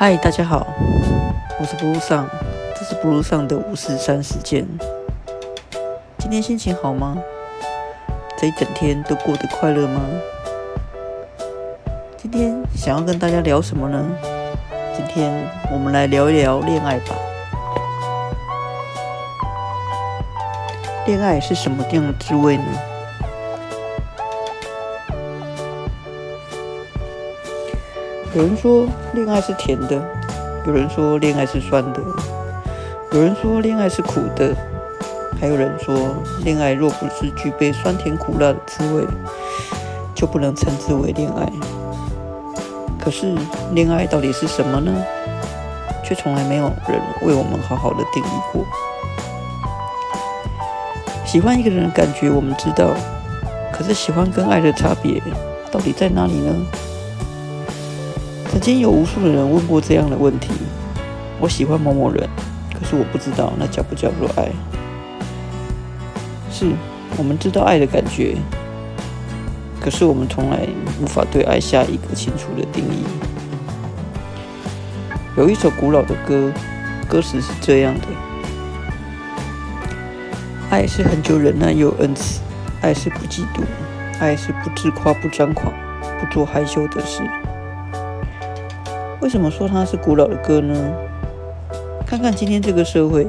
嗨，大家好，我是 Blue 上，这是 Blue 上的五四三时间。今天心情好吗？这一整天都过得快乐吗？今天想要跟大家聊什么呢？今天我们来聊一聊恋爱吧。恋爱是什么样的滋味呢？有人说恋爱是甜的，有人说恋爱是酸的，有人说恋爱是苦的，还有人说恋爱若不是具备酸甜苦辣的滋味，就不能称之为恋爱。可是恋爱到底是什么呢？却从来没有人为我们好好的定义过。喜欢一个人的感觉我们知道，可是喜欢跟爱的差别到底在哪里呢？曾经有无数的人问过这样的问题：我喜欢某某人，可是我不知道那叫不叫做爱。是我们知道爱的感觉，可是我们从来无法对爱下一个清楚的定义。有一首古老的歌，歌词是这样的：爱是很久忍耐又恩慈，爱是不嫉妒，爱是不自夸不张狂，不做害羞的事。为什么说它是古老的歌呢？看看今天这个社会，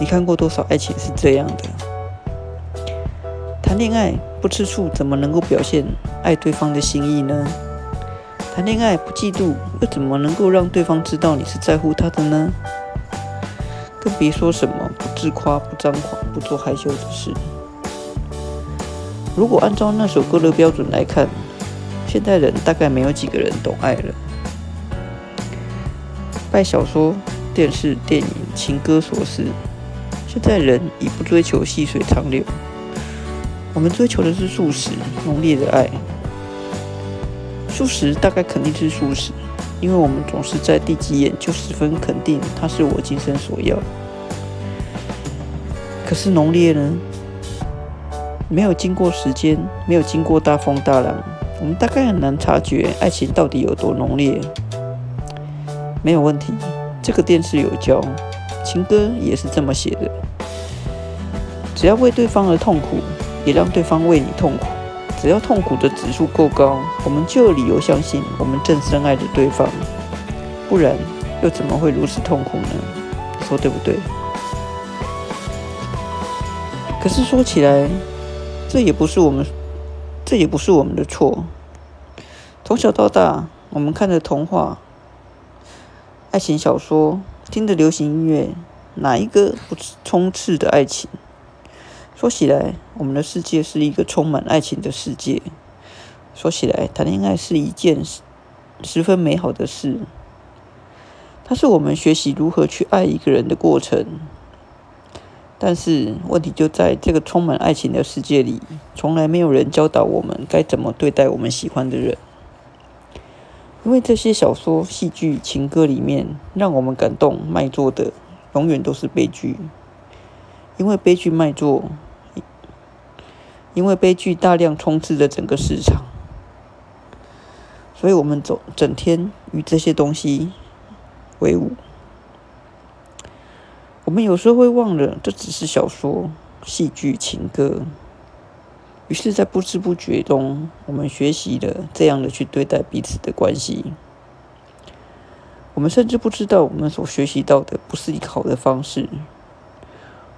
你看过多少爱情是这样的？谈恋爱不吃醋，怎么能够表现爱对方的心意呢？谈恋爱不嫉妒，又怎么能够让对方知道你是在乎他的呢？更别说什么不自夸、不张狂、不做害羞的事。如果按照那首歌的标准来看，现代人大概没有几个人懂爱了。拜小说、电视、电影、情歌所赐，现在人已不追求细水长流，我们追求的是速食、浓烈的爱。速食大概肯定是速食，因为我们总是在第几眼就十分肯定它是我今生所要。可是浓烈呢？没有经过时间，没有经过大风大浪，我们大概很难察觉爱情到底有多浓烈。没有问题，这个电视有教，情歌也是这么写的。只要为对方而痛苦，也让对方为你痛苦。只要痛苦的指数够高，我们就有理由相信我们正深爱着对方。不然又怎么会如此痛苦呢？说对不对？可是说起来，这也不是我们，这也不是我们的错。从小到大，我们看的童话。爱情小说，听的流行音乐，哪一个不充斥的爱情？说起来，我们的世界是一个充满爱情的世界。说起来，谈恋爱是一件十分美好的事。它是我们学习如何去爱一个人的过程。但是，问题就在这个充满爱情的世界里，从来没有人教导我们该怎么对待我们喜欢的人。因为这些小说、戏剧、情歌里面让我们感动卖座的，永远都是悲剧。因为悲剧卖座，因为悲剧大量充斥着整个市场，所以我们总整天与这些东西为伍。我们有时候会忘了，这只是小说、戏剧、情歌。于是，在不知不觉中，我们学习了这样的去对待彼此的关系。我们甚至不知道，我们所学习到的不是一个好的方式。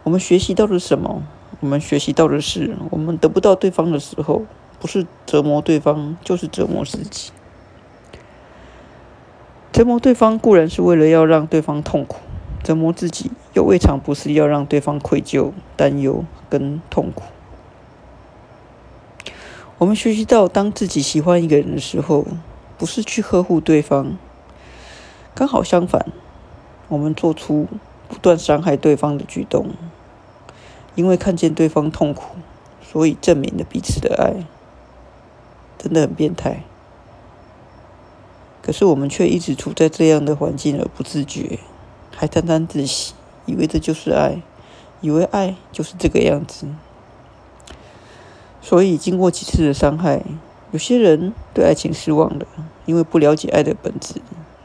我们学习到了什么？我们学习到的是，我们得不到对方的时候，不是折磨对方，就是折磨自己。折磨对方固然是为了要让对方痛苦，折磨自己又未尝不是要让对方愧疚、担忧跟痛苦。我们学习到，当自己喜欢一个人的时候，不是去呵护对方，刚好相反，我们做出不断伤害对方的举动，因为看见对方痛苦，所以证明了彼此的爱，真的很变态。可是我们却一直处在这样的环境而不自觉，还沾沾自喜，以为这就是爱，以为爱就是这个样子。所以，经过几次的伤害，有些人对爱情失望了，因为不了解爱的本质，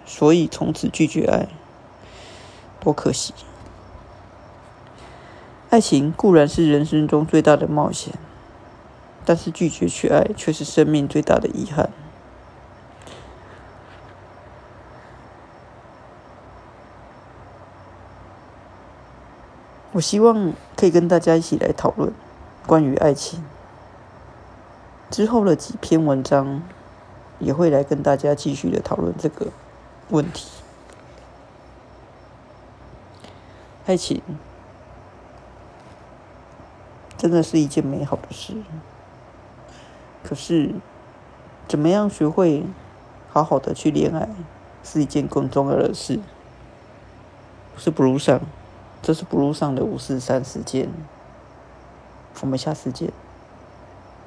所以从此拒绝爱，多可惜！爱情固然是人生中最大的冒险，但是拒绝去爱却是生命最大的遗憾。我希望可以跟大家一起来讨论关于爱情。之后的几篇文章也会来跟大家继续的讨论这个问题。爱情真的是一件美好的事，可是怎么样学会好好的去恋爱，是一件更重要的事。是不如上。这是 Blue 上的五四三事件，我们下次见。